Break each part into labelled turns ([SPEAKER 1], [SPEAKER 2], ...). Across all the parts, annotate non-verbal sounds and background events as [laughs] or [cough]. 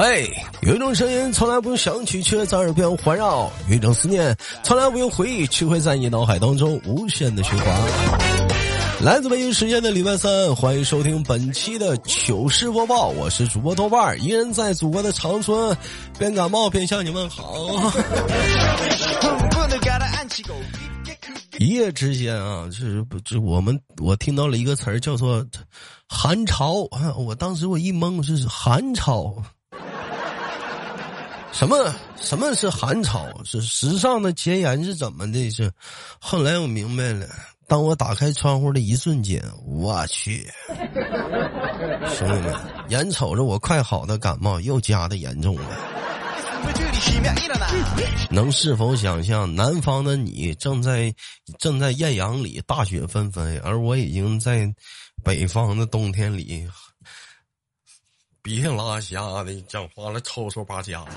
[SPEAKER 1] 哎，有一种声音从来不用想起，却在耳边环绕；有一种思念从来不用回忆，却会在你脑海当中无限的循环。来自北京时间的礼拜三，欢迎收听本期的糗事播报，我是主播豆瓣儿，一人在祖国的长春，边感冒边向你们好。一夜之间啊，这是不，这我们我听到了一个词儿叫做“寒潮”，我当时我一懵，是寒潮。什么什么是寒潮？是时尚的前沿是怎么的？是后来我明白了，当我打开窗户的一瞬间，我去，[laughs] 兄弟们，眼瞅着我快好的感冒又加的严重了。能是否想象南方的你正在正在艳阳里大雪纷飞，而我已经在北方的冬天里。鼻涕拉瞎的，讲话了抽抽拔痂。[laughs]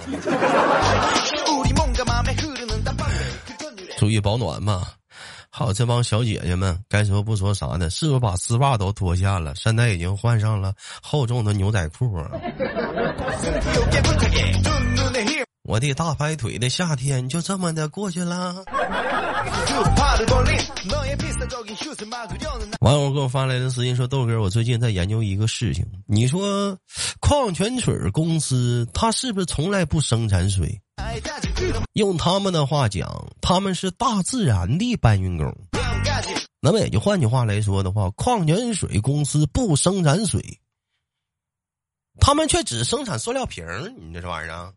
[SPEAKER 1] 注意保暖嘛！好，这帮小姐姐们，该说不说啥呢？是不是把丝袜都脱下了？现在已经换上了厚重的牛仔裤。[laughs] 我的大白腿的夏天就这么的过去了。网友给我发来的私信说：“豆哥，我最近在研究一个事情。你说，矿泉水公司它是不是从来不生产水？用他们的话讲，他们是大自然的搬运工。那么也就换句话来说的话，矿泉水公司不生产水，他们却只生产塑料瓶你这这玩意儿？”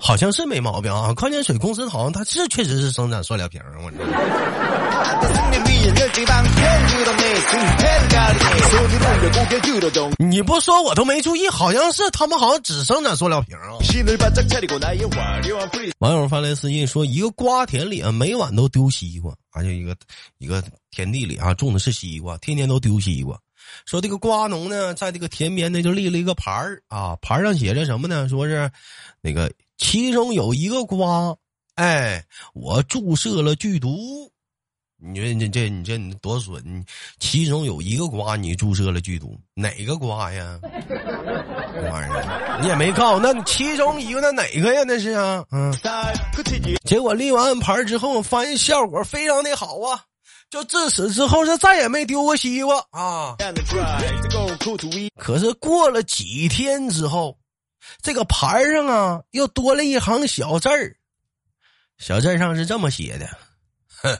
[SPEAKER 1] 好像是没毛病啊！矿泉水公司好像它是确实是生产塑料瓶我这你不说我都没注意，好像是他们好像只生产塑料瓶啊。网友发来私信说，一个瓜田里啊，每晚都丢西瓜，而且一个一个田地里啊种的是西瓜，天天都丢西瓜。说这个瓜农呢，在这个田边呢就立了一个牌儿啊，牌上写着什么呢？说是那个。其中有一个瓜，哎，我注射了剧毒。你说你这你这你多损！其中有一个瓜你注射了剧毒，哪个瓜呀？这玩意儿你也没告诉，那其中一个那哪个呀？那是啊，嗯。结果立完牌之后，发现效果非常的好啊！就自此之后，是再也没丢过西瓜啊。可是过了几天之后。这个牌上啊，又多了一行小字儿，小字上是这么写的：“哼，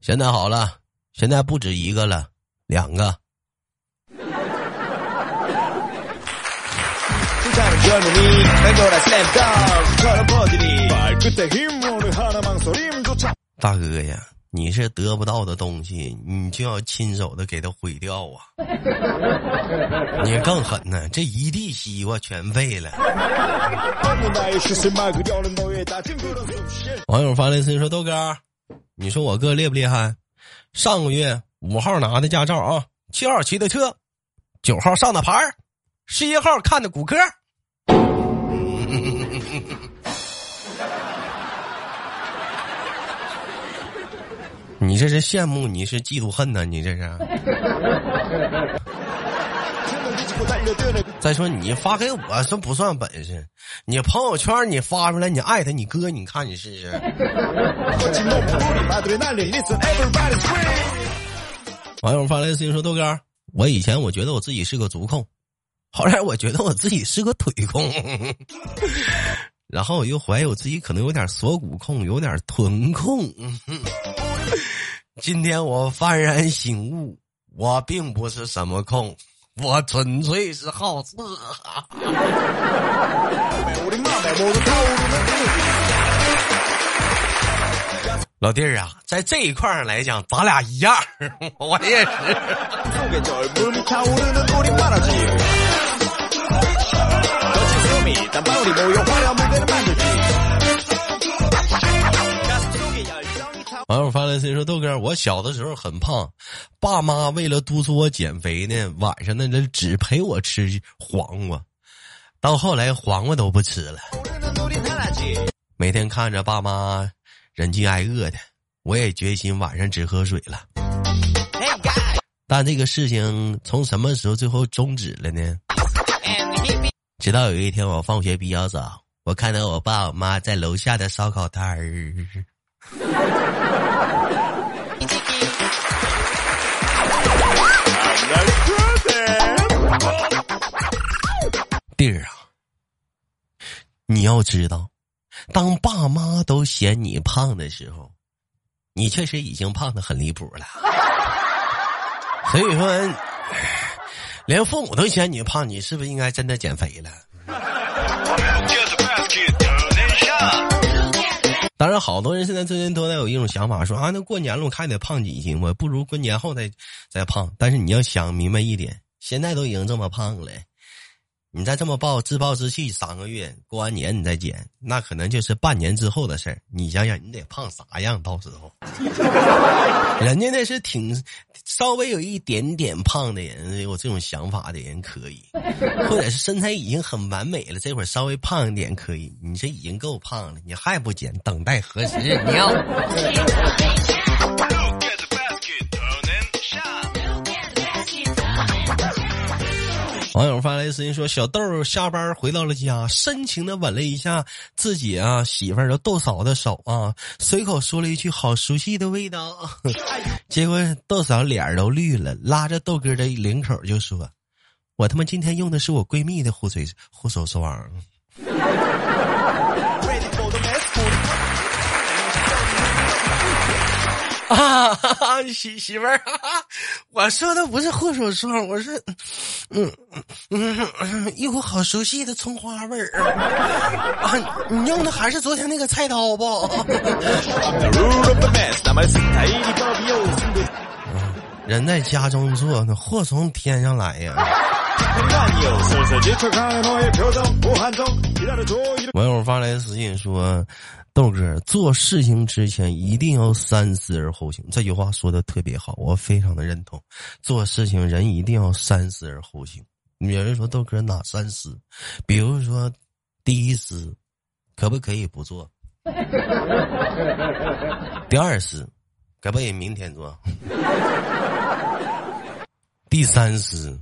[SPEAKER 1] 现在好了，现在不止一个了，两个。”大哥呀！你是得不到的东西，你就要亲手的给它毁掉啊！[laughs] 你更狠呢，这一地西瓜全废了。网友发来信说：“豆哥，你说我哥厉不厉害？上个月五号拿的驾照啊，七号骑的车，九号上的牌，十一号看的骨科。”你这是羡慕，你是嫉妒恨呢？你这是。[laughs] 再说你发给我，这不算本事。你朋友圈你发出来，你艾特你哥，你看你试试。[laughs] 网友发来私信说：“豆哥，我以前我觉得我自己是个足控，后来我觉得我自己是个腿控，[laughs] 然后我又怀疑我自己可能有点锁骨控，有点臀控。” [laughs] 今天我幡然醒悟，我并不是什么控，我纯粹是好色。[laughs] 老弟儿啊，在这一块上来讲，咱俩一样，我也是。[laughs] 网友发来信说：“豆哥，我小的时候很胖，爸妈为了督促我减肥呢，晚上呢只陪我吃黄瓜，到后来黄瓜都不吃了。每天看着爸妈忍饥挨饿的，我也决心晚上只喝水了。”但这个事情从什么时候最后终止了呢？直到有一天我放学比较早，我看到我爸我妈在楼下的烧烤摊儿。弟儿啊，你要知道，当爸妈都嫌你胖的时候，你确实已经胖的很离谱了。[laughs] 所以说，连父母都嫌你胖，你是不是应该真的减肥了？当然，好多人现在最近都在有一种想法，说啊，那过年了，我看得胖几斤，我不如过年后再再胖。但是你要想明白一点，现在都已经这么胖了。你再这么暴自暴自弃三个月，过完年你再减，那可能就是半年之后的事儿。你想想，你得胖啥样？到时候，[laughs] 人家那是挺稍微有一点点胖的人，有这种想法的人可以，[laughs] 或者是身材已经很完美了，这会儿稍微胖一点可以。你这已经够胖了，你还不减，等待何时？你要。[laughs] [laughs] 网友发来私信说：“小豆下班回到了家，深情的吻了一下自己啊媳妇儿的豆嫂的手啊，随口说了一句‘好熟悉的味道’，结果豆嫂脸都绿了，拉着豆哥的领口就说：‘我他妈今天用的是我闺蜜的护嘴护手霜。’” [laughs] 啊，媳媳妇儿，我说的不是护手霜，我是，嗯嗯，一股好熟悉的葱花味儿啊！你用的还是昨天那个菜刀不？[laughs] 人在家中坐，那祸从天上来呀！[laughs] 网友发来私信说。豆哥做事情之前一定要三思而后行，这句话说的特别好，我非常的认同。做事情人一定要三思而后行。有人说豆哥哪三思？比如说，第一思，可不可以不做？第二思，可不可以明天做？第三思，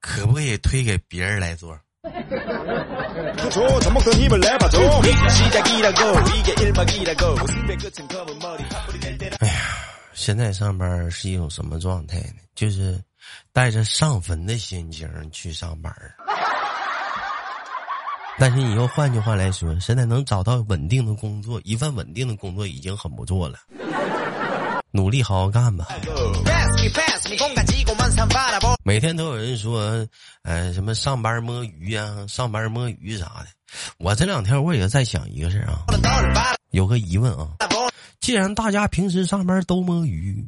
[SPEAKER 1] 可不可以推给别人来做？哎呀，现在上班是一种什么状态呢？就是带着上坟的心情去上班。但是你又换句话来说，现在能找到稳定的工作，一份稳定的工作已经很不错了。努力好好干吧。每天都有人说，呃，什么上班摸鱼呀，上班摸鱼啥的。我这两天我也在想一个事啊，有个疑问啊。既然大家平时上班都摸鱼，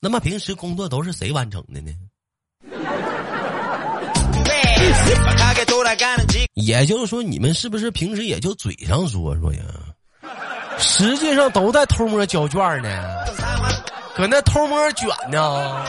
[SPEAKER 1] 那么平时工作都是谁完成的呢？也就是说，你们是不是平时也就嘴上说说呀？实际上都在偷摸交卷呢，搁那偷摸卷呢。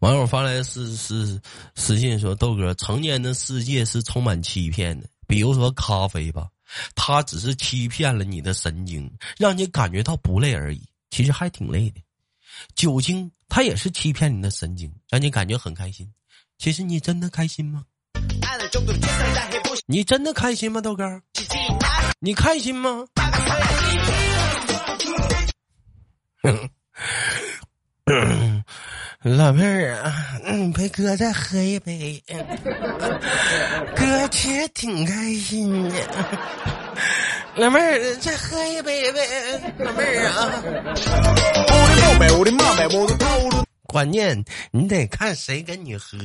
[SPEAKER 1] 网友发来私私私信说：“豆哥，成年的世界是充满欺骗的。比如说咖啡吧，它只是欺骗了你的神经，让你感觉到不累而已，其实还挺累的。酒精。”它也是欺骗你的神经，让你感觉很开心。其实你真的开心吗？你真的开心吗，豆哥？你开心吗？[laughs] 老妹儿啊，嗯，陪哥再喝一杯。哥其实挺开心的。老妹儿，再喝一杯呗，老妹儿啊。关键你得看谁跟你喝。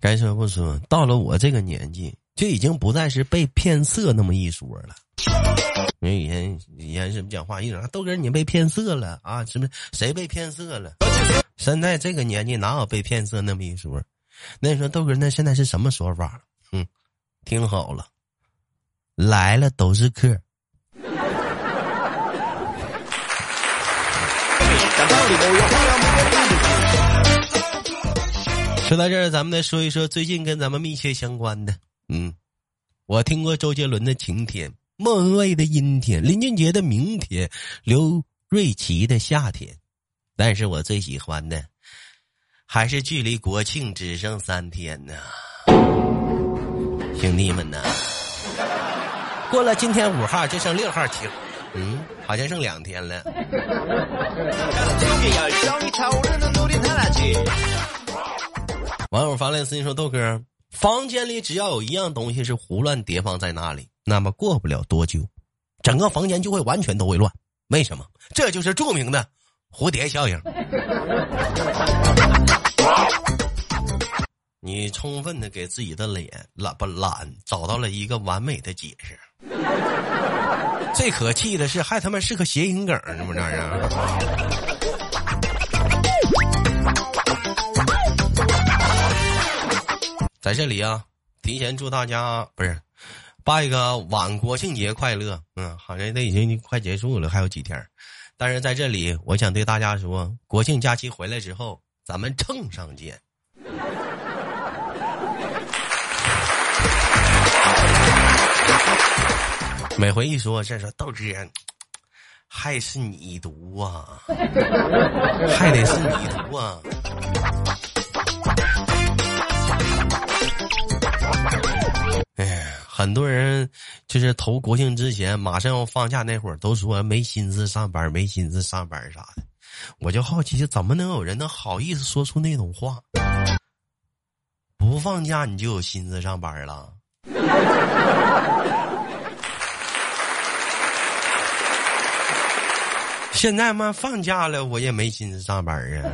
[SPEAKER 1] 该说不说，到了我这个年纪，就已经不再是被骗色那么一说了。因为以前以前是不讲话，一说豆哥你被骗色了啊？是不是谁被骗色了？现在这个年纪哪有被骗色那么一说？那你说豆哥那现在是什么说法？嗯，听好了，来了都是客。说到这儿，咱们再说一说最近跟咱们密切相关的。嗯，我听过周杰伦的晴天，莫文蔚的阴天，林俊杰的明天，刘瑞琦的夏天，但是我最喜欢的还是距离国庆只剩三天呢，兄弟们呐！过了今天五号就剩六号七，嗯，好像剩两天了。网友发来私信说：“豆哥，房间里只要有一样东西是胡乱叠放在那里，那么过不了多久，整个房间就会完全都会乱。为什么？这就是著名的蝴蝶效应。[laughs] 你充分的给自己的脸懒不懒找到了一个完美的解释。最可气的是，还他妈是个谐音梗，这么这样。”在这里啊，提前祝大家不是，拜个晚国庆节快乐。嗯，好像这已经快结束了，还有几天。但是在这里，我想对大家说，国庆假期回来之后，咱们秤上见。每回一说这说豆哥，还是你毒啊，还得是你毒啊。很多人就是头国庆之前，马上要放假那会儿，都说没心思上班，没心思上班啥的。我就好奇，怎么能有人能好意思说出那种话？不放假你就有心思上班了？现在嘛，放假了，我也没心思上班啊。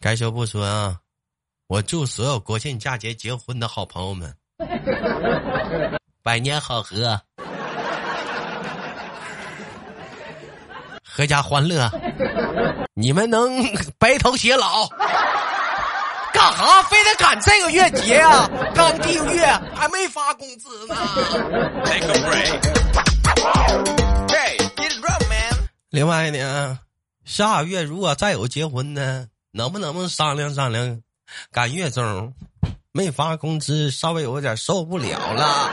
[SPEAKER 1] 该说不说啊。我祝所有国庆佳节结婚的好朋友们，[laughs] 百年好合，阖家欢乐。[laughs] 你们能白头偕老？[laughs] 干哈？非得赶这个月结啊？刚第一个月还没发工资呢。另外呢，下个月如果再有结婚呢，能不能商量商量？赶月中没发工资，稍微有点受不了了。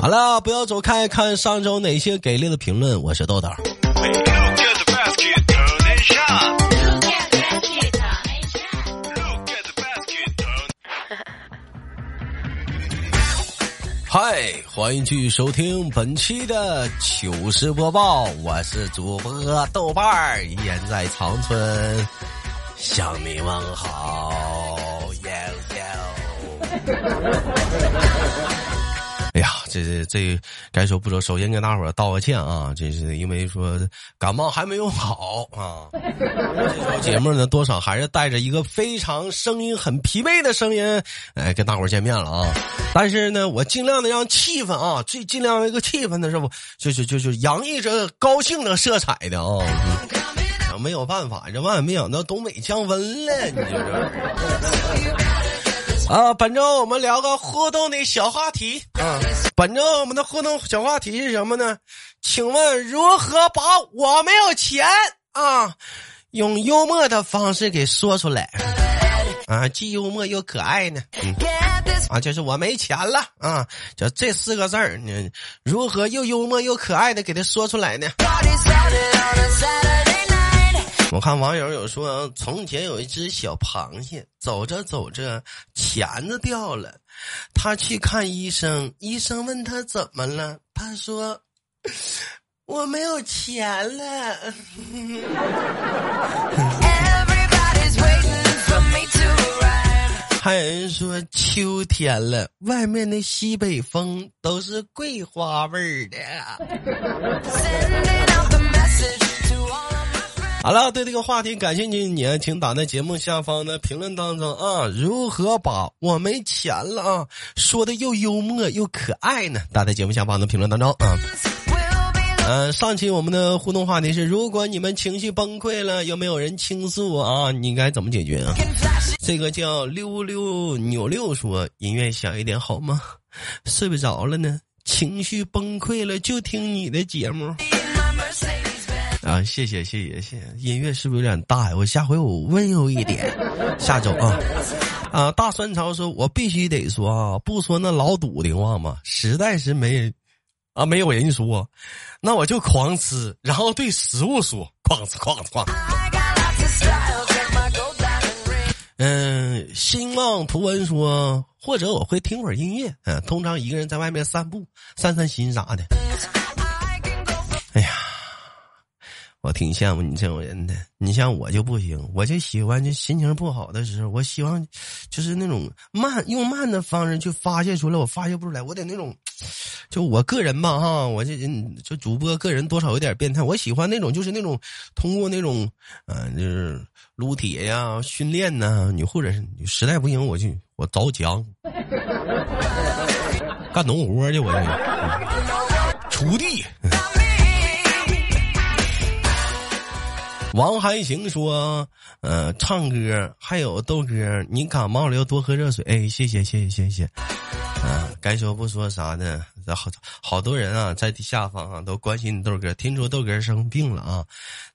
[SPEAKER 1] 好了，不要走开，看上周哪些给力的评论。我是豆豆。嗨，欢迎继续收听本期的糗事播报，我是主播豆瓣儿，依然在长春。向你问好，[laughs] 哎呀，这这这该说不说，首先跟大伙儿道个歉啊，这是因为说感冒还没有好啊。这期节目呢，多少还是带着一个非常声音很疲惫的声音，哎，跟大伙儿见面了啊。但是呢，我尽量的让气氛啊，最尽量一个气氛的是不，就是就是洋溢着高兴的色彩的啊。没有办法，这万万没想到东北降温了，你就这。啊，本周我们聊个互动的小话题啊。本周我们的互动小话题是什么呢？请问如何把我没有钱啊，用幽默的方式给说出来？啊，既幽默又可爱呢？啊，就是我没钱了啊，就这四个字儿，你如何又幽默又可爱的给他说出来呢？我看网友有说，从前有一只小螃蟹，走着走着，钳子掉了，他去看医生，医生问他怎么了，他说我没有钱了。还有人说秋天了，外面的西北风都是桂花味儿的。好了，对这个话题感兴趣，你请打在节目下方的评论当中啊。如何把我没钱了啊说的又幽默又可爱呢？打在节目下方的评论当中啊。嗯，上期我们的互动话题是：如果你们情绪崩溃了，有没有人倾诉啊？你应该怎么解决啊？这个叫溜溜扭六说：音乐小一点好吗？睡不着了呢。情绪崩溃了就听你的节目。啊，谢谢谢谢谢谢，音乐是不是有点大呀？我下回我温柔一点。下周啊，啊，大酸潮说，我必须得说啊，不说那老堵的话嘛，实在是没人啊，没有人说，那我就狂吃，然后对食物说，哐哧哐哧哐。嗯，兴旺图文说，或者我会听会儿音乐，嗯，通常一个人在外面散步、散散心啥的。我挺羡慕你这种人的，你像我就不行，我就喜欢就心情不好的时候，我希望就是那种慢用慢的方式去发泄出来，我发泄不出来，我得那种，就我个人吧哈，我这人就主播个人多少有点变态，我喜欢那种就是那种通过那种嗯就是撸铁呀训练呐，你或者是你实在不行我就我凿墙，干农活去我这，[laughs] 锄地。王还行说，呃，唱歌还有豆哥，你感冒了要多喝热水。哎，谢谢谢谢谢谢。嗯，该说不说啥呢？好好多人啊，在下方啊都关心豆哥，听说豆哥生病了啊，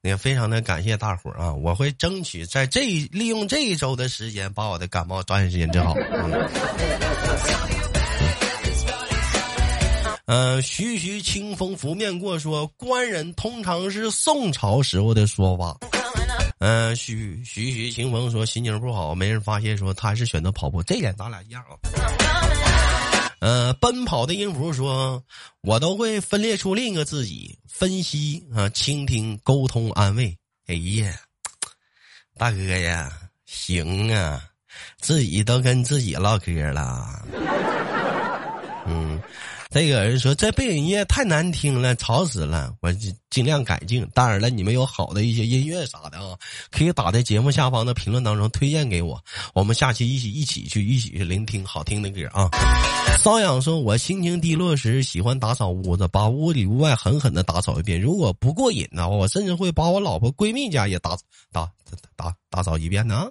[SPEAKER 1] 那个非常的感谢大伙儿啊，我会争取在这利用这一周的时间，把我的感冒抓紧时间治好。呃，徐徐清风拂面过，说官人通常是宋朝时候的说法。嗯，徐徐徐清风说心情不好，没人发现，说他是选择跑步，这点咱俩一样啊。呃，奔跑的音符说，我都会分裂出另一个自己，分析啊，倾听，沟通，安慰。哎呀，大哥呀，行啊，自己都跟自己唠嗑了。[laughs] 嗯。这个人说这背景音乐太难听了，吵死了，我尽尽量改进。当然了，你们有好的一些音乐啥的啊，可以打在节目下方的评论当中推荐给我，我们下期一起一起去一起去聆听好听的歌啊。瘙痒说，我心情低落时喜欢打扫屋子，把屋里屋外狠狠的打扫一遍。如果不过瘾的话，我甚至会把我老婆闺蜜家也打打打打扫一遍呢。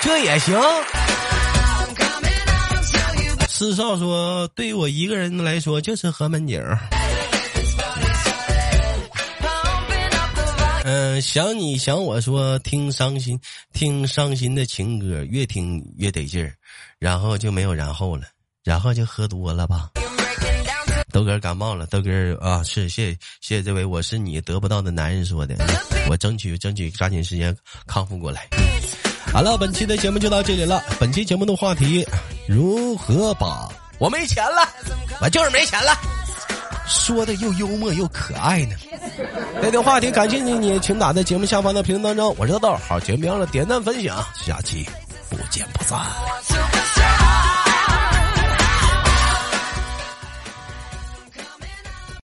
[SPEAKER 1] 这也行。四少说：“对我一个人来说，就是河门井。”嗯，想你想我说听伤心，听伤心的情歌，越听越得劲儿，然后就没有然后了，然后就喝多了吧。豆哥感冒了，豆哥啊，是谢谢谢谢这位我是你得不到的男人说的，我争取争取抓紧时间康复过来。好了，本期的节目就到这里了。本期节目的话题，如何把我没钱了，我就是没钱了，说的又幽默又可爱呢？这个话题感兴趣你，请打在节目下方的评论当中。我是豆豆，好节目了点赞分享，下期不见不散。